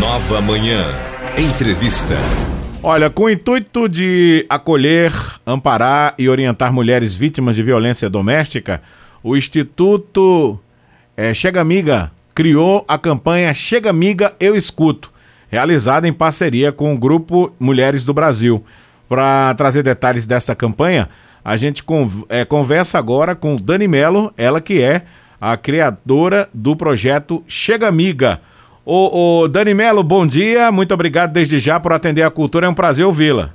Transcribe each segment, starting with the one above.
Nova Manhã. Entrevista. Olha, com o intuito de acolher, amparar e orientar mulheres vítimas de violência doméstica, o Instituto é, Chega Amiga criou a campanha Chega Amiga Eu Escuto, realizada em parceria com o Grupo Mulheres do Brasil. Para trazer detalhes dessa campanha, a gente é, conversa agora com Dani Melo, ela que é a criadora do projeto Chega Amiga. Ô, ô Dani Melo, bom dia, muito obrigado desde já por atender a cultura, é um prazer ouvi-la.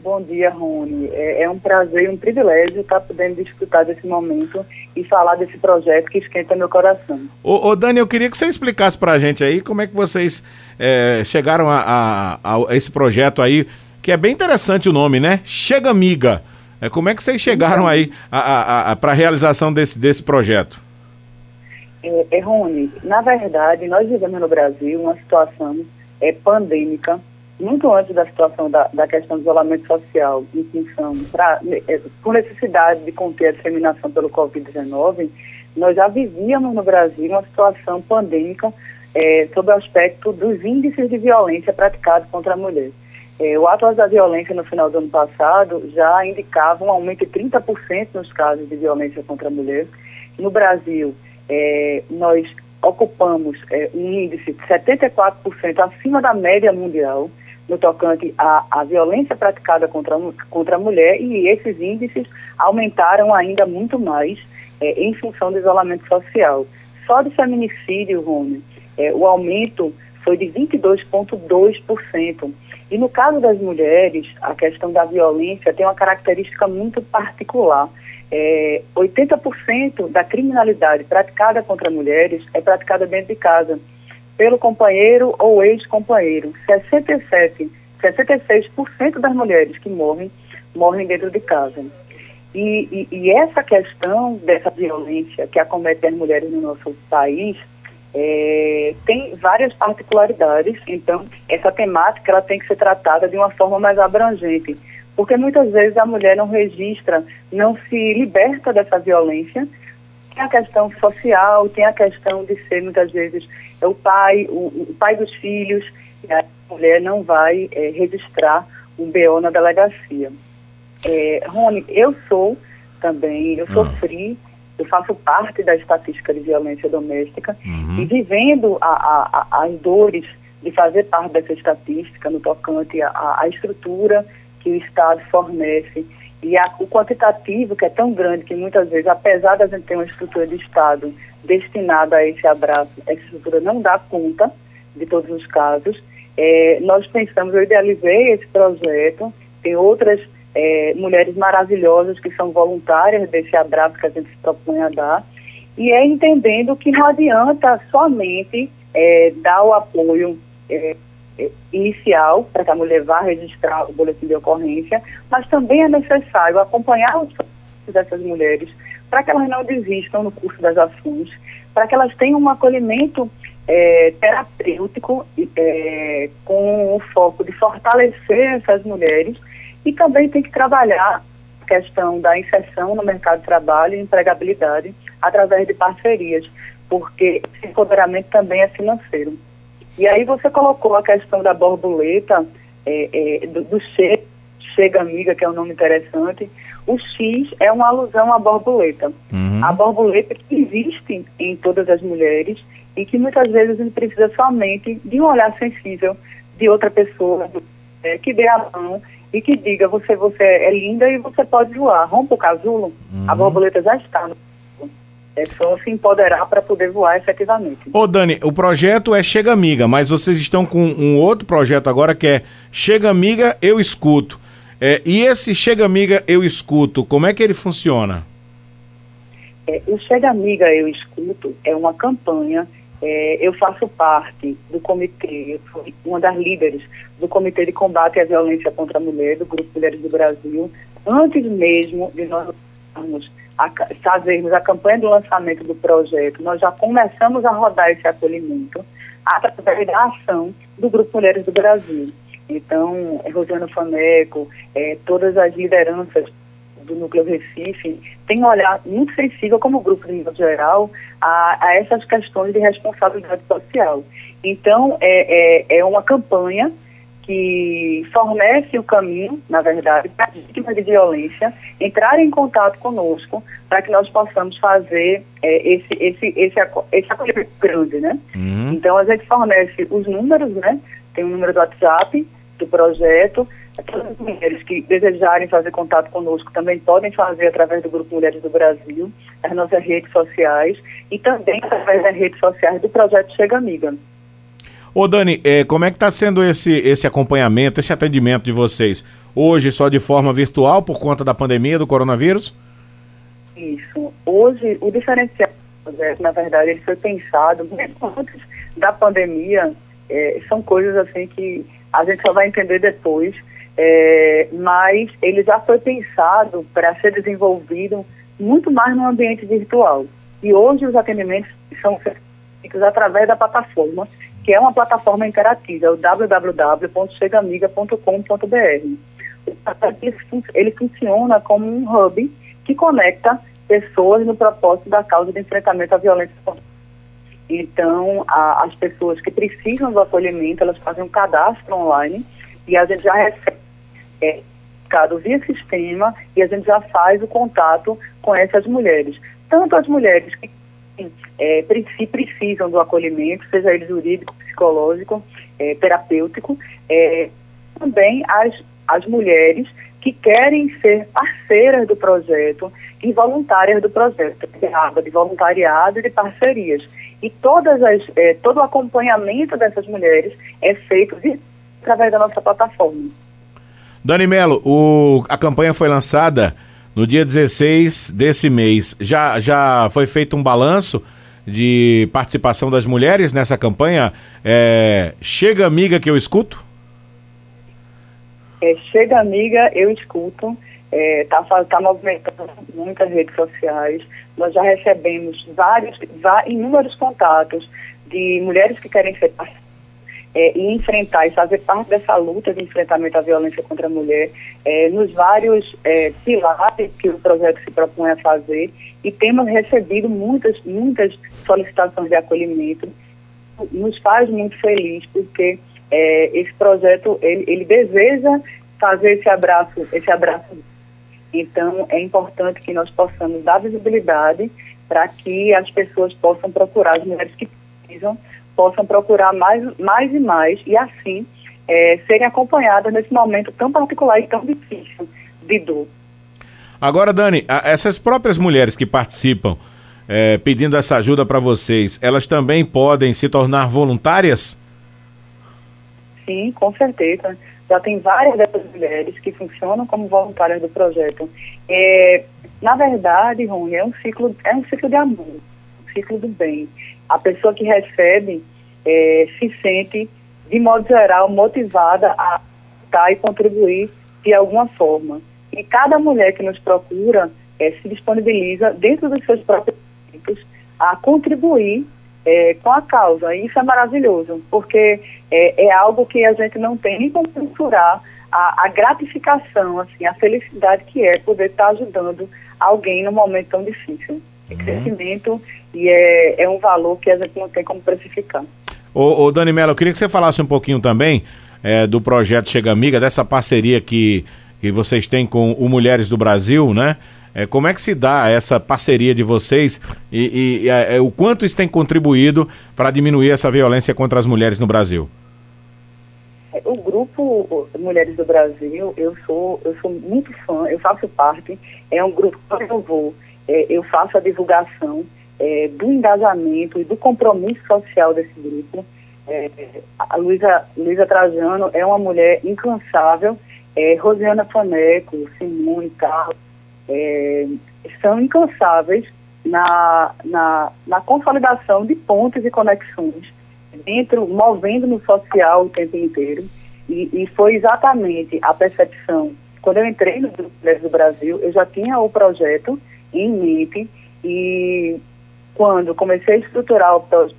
Bom dia, Rony. É, é, um prazer e um privilégio estar podendo disputar desse momento e falar desse projeto que esquenta meu coração. Ô, ô Dani, eu queria que você explicasse para a gente aí como é que vocês é, chegaram a, a, a, esse projeto aí, que é bem interessante o nome, né? Chega Amiga. É, como é que vocês chegaram então, aí para a realização desse, desse projeto? É, é, Rony, na verdade, nós vivemos no Brasil uma situação é, pandêmica, muito antes da situação da, da questão do isolamento social, em função, pra, é, por necessidade de conter a disseminação pelo Covid-19, nós já vivíamos no Brasil uma situação pandêmica é, sob o aspecto dos índices de violência praticados contra a mulher. É, o Atlas da Violência no final do ano passado já indicava um aumento de 30% nos casos de violência contra a mulher. No Brasil, é, nós ocupamos é, um índice de 74% acima da média mundial no tocante à, à violência praticada contra, contra a mulher e esses índices aumentaram ainda muito mais é, em função do isolamento social. Só de feminicídio, Rony, é, o aumento foi de 22,2%. E no caso das mulheres, a questão da violência tem uma característica muito particular. É, 80% da criminalidade praticada contra mulheres é praticada dentro de casa, pelo companheiro ou ex-companheiro. 67, 66% das mulheres que morrem, morrem dentro de casa. E, e, e essa questão dessa violência que acomete as mulheres no nosso país é, tem várias particularidades, então essa temática ela tem que ser tratada de uma forma mais abrangente, porque muitas vezes a mulher não registra, não se liberta dessa violência. Tem a questão social, tem a questão de ser muitas vezes é o pai, o, o pai dos filhos, e a mulher não vai é, registrar um BO na delegacia. É, Rony, eu sou também, eu sofri eu faço parte da estatística de violência doméstica uhum. e vivendo a, a, a, as dores de fazer parte dessa estatística no tocante à estrutura que o Estado fornece e a, o quantitativo que é tão grande que muitas vezes, apesar da gente ter uma estrutura de Estado destinada a esse abraço, essa estrutura não dá conta de todos os casos. É, nós pensamos, eu idealizei esse projeto, tem outras é, mulheres maravilhosas que são voluntárias desse abraço que a gente se propõe a dar, e é entendendo que não adianta somente é, dar o apoio é, inicial para que a mulher vá registrar o boletim de ocorrência, mas também é necessário acompanhar os dessas mulheres para que elas não desistam no curso das ações, para que elas tenham um acolhimento é, terapêutico é, com o foco de fortalecer essas mulheres e também tem que trabalhar a questão da inserção no mercado de trabalho e empregabilidade através de parcerias, porque esse empoderamento também é financeiro. E aí você colocou a questão da borboleta, é, é, do, do che, Chega Amiga, que é um nome interessante. O X é uma alusão à borboleta. Uhum. A borboleta que existe em todas as mulheres e que muitas vezes a gente precisa somente de um olhar sensível de outra pessoa, é, que dê a mão e que diga você, você é linda e você pode voar. Rompa o casulo, uhum. a borboleta já está no é só se empoderar para poder voar efetivamente. Ô Dani, o projeto é Chega Amiga, mas vocês estão com um outro projeto agora que é Chega Amiga, Eu Escuto. É, e esse Chega Amiga, Eu Escuto, como é que ele funciona? É, o Chega Amiga, Eu Escuto é uma campanha é, eu faço parte do comitê, eu sou uma das líderes do Comitê de Combate à Violência contra a Mulher, do Grupo Mulheres do Brasil, antes mesmo de nós a, fazermos a campanha do lançamento do projeto, nós já começamos a rodar esse acolhimento através da ação do Grupo Mulheres do Brasil. Então, é Rosiana Faneco, é, todas as lideranças do Núcleo Recife tem um olhar muito sensível, como grupo de nível geral, a, a essas questões de responsabilidade social. Então, é, é, é uma campanha que fornece o caminho, na verdade, para as vítimas de violência entrarem em contato conosco para que nós possamos fazer é, esse, esse, esse, esse acolhimento grande, né? Uhum. Então, a gente fornece os números, né? Tem o número do WhatsApp do projeto, todas as mulheres que desejarem fazer contato conosco também podem fazer através do Grupo Mulheres do Brasil, as nossas redes sociais e também através das redes sociais do projeto Chega Amiga. Ô Dani, é, como é que está sendo esse, esse acompanhamento, esse atendimento de vocês? Hoje só de forma virtual por conta da pandemia do coronavírus? Isso. Hoje o diferencial, na verdade, ele foi pensado mesmo antes da pandemia. É, são coisas assim que a gente só vai entender depois. É, mas ele já foi pensado para ser desenvolvido muito mais no ambiente virtual. E hoje os atendimentos são feitos através da plataforma que é uma plataforma interativa, é o www.chegamiga.com.br. Ele funciona como um hub que conecta pessoas no propósito da causa de enfrentamento à violência então, a, as pessoas que precisam do acolhimento, elas fazem um cadastro online e a gente já recebe é, via sistema e a gente já faz o contato com essas mulheres. Tanto as mulheres que é, precisam do acolhimento, seja ele jurídico, psicológico, é, terapêutico, é, também as, as mulheres que querem ser parceiras do projeto e voluntárias do projeto, de voluntariado e de parcerias. E todas as, é, todo o acompanhamento dessas mulheres é feito de, através da nossa plataforma. Dani Melo, o, a campanha foi lançada no dia 16 desse mês. Já, já foi feito um balanço de participação das mulheres nessa campanha. É, chega amiga que eu escuto? É, chega amiga, eu escuto. Está é, tá movimentando muitas redes sociais. Nós já recebemos vários, inúmeros contatos de mulheres que querem ser é, e enfrentar e fazer parte dessa luta de enfrentamento à violência contra a mulher é, nos vários é, pilares que o projeto se propõe a fazer e temos recebido muitas, muitas solicitações de acolhimento. Nos faz muito feliz porque é, esse projeto ele, ele deseja fazer esse abraço, esse abraço. Então é importante que nós possamos dar visibilidade para que as pessoas possam procurar as mulheres que precisam possam procurar mais, mais e mais e assim é, serem acompanhadas nesse momento tão particular e tão difícil de dor. Agora, Dani, essas próprias mulheres que participam é, pedindo essa ajuda para vocês, elas também podem se tornar voluntárias? Sim, com certeza. Já tem várias dessas mulheres que funcionam como voluntárias do projeto. É, na verdade, Rony, é um ciclo, é um ciclo de amor, um ciclo do bem a pessoa que recebe é, se sente, de modo geral, motivada a estar e contribuir de alguma forma. E cada mulher que nos procura é, se disponibiliza, dentro dos seus próprios tempos, a contribuir é, com a causa. E isso é maravilhoso, porque é, é, algo que a gente não tem nem como mensurar a, a, gratificação, assim, a felicidade que é poder estar ajudando alguém num momento tão difícil é crescimento e é, é um valor que a gente não tem como precificar. Ô, ô Dani Mello, eu queria que você falasse um pouquinho também é, do projeto Chega Amiga, dessa parceria que, que vocês têm com o Mulheres do Brasil, né? É, como é que se dá essa parceria de vocês e, e é, é o quanto isso tem contribuído para diminuir essa violência contra as mulheres no Brasil? É, o grupo Mulheres do Brasil, eu sou, eu sou muito fã, eu faço parte, é um grupo que eu vou é, eu faço a divulgação é, do engajamento e do compromisso social desse grupo. É, a Luísa, Trajano é uma mulher incansável, é, Rosiana Faneco, Simone, Carlos, é, são incansáveis na, na, na consolidação de pontos e conexões, dentro, movendo no social o tempo inteiro. E, e foi exatamente a percepção. Quando eu entrei no Grupo do Brasil, eu já tinha o projeto em mente e quando comecei a estruturar o projeto,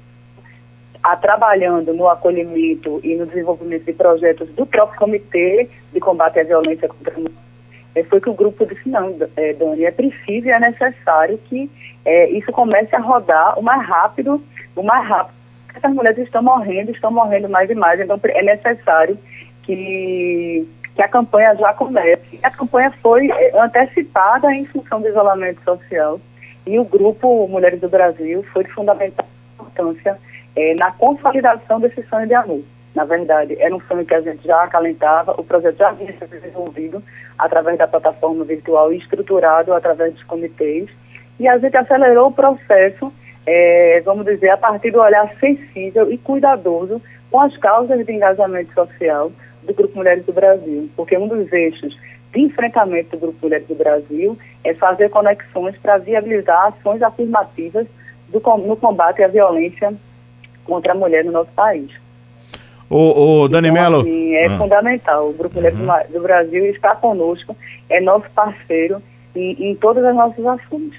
a trabalhando no acolhimento e no desenvolvimento de projetos do próprio Comitê de Combate à Violência contra a Mulher, é, foi que o grupo disse, não, é, Dani, é preciso e é necessário que é, isso comece a rodar o mais rápido, o mais rápido. Essas mulheres estão morrendo, estão morrendo mais e mais, então é necessário que, que a campanha já comece. A campanha foi é, antecipada em função do isolamento social e o grupo Mulheres do Brasil foi de fundamental importância é, na consolidação desse sonho de amor. Na verdade, era um sonho que a gente já acalentava, o projeto já havia sido desenvolvido através da plataforma virtual e estruturado através dos comitês, e a gente acelerou o processo, é, vamos dizer, a partir do olhar sensível e cuidadoso com as causas de engajamento social do Grupo Mulheres do Brasil, porque um dos eixos de enfrentamento do Grupo Mulheres do Brasil é fazer conexões para viabilizar ações afirmativas do, no combate à violência contra a mulher no nosso país. O, o Dani então, Mello. Assim, é ah. fundamental. O Grupo Mulheres uhum. do Brasil está conosco, é nosso parceiro em, em todas as nossas ações.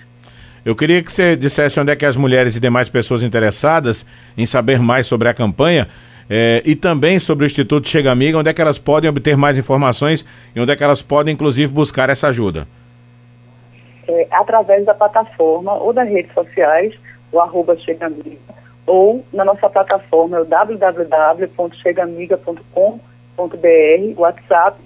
Eu queria que você dissesse onde é que as mulheres e demais pessoas interessadas em saber mais sobre a campanha eh, e também sobre o Instituto Chega Amiga, onde é que elas podem obter mais informações e onde é que elas podem, inclusive, buscar essa ajuda. É, através da plataforma ou das redes sociais, o arroba Chega Amiga ou na nossa plataforma, é o www.chegamiga.com.br, WhatsApp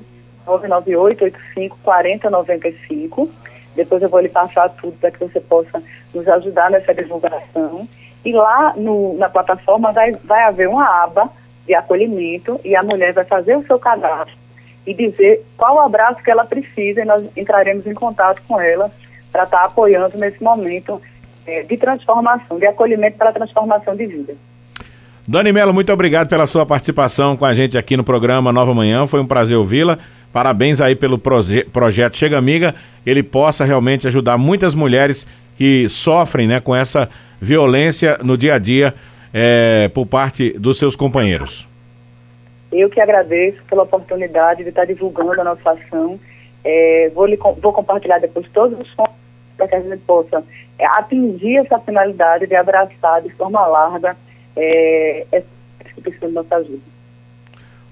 998854095. Depois eu vou lhe passar tudo para que você possa nos ajudar nessa divulgação. E lá no, na plataforma vai, vai haver uma aba de acolhimento e a mulher vai fazer o seu cadastro e dizer qual abraço que ela precisa e nós entraremos em contato com ela para estar tá apoiando nesse momento é, de transformação, de acolhimento para transformação de vida. Dani Mello, muito obrigado pela sua participação com a gente aqui no programa Nova Manhã. Foi um prazer ouvi-la. Parabéns aí pelo proje projeto Chega Amiga. Ele possa realmente ajudar muitas mulheres que sofrem né, com essa violência no dia a dia é, por parte dos seus companheiros. Eu que agradeço pela oportunidade de estar divulgando a nossa ação. É, vou, lhe, vou compartilhar depois todos os pontos para que a gente possa é, atingir essa finalidade de abraçar de forma larga é, essa instituição de nossa ajuda.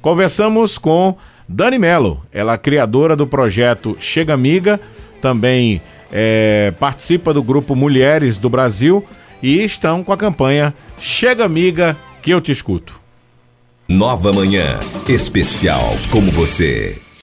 Conversamos com Dani Mello, ela é criadora do projeto Chega Amiga, também é, participa do grupo Mulheres do Brasil e estão com a campanha Chega Amiga que eu te escuto. Nova Manhã, especial como você.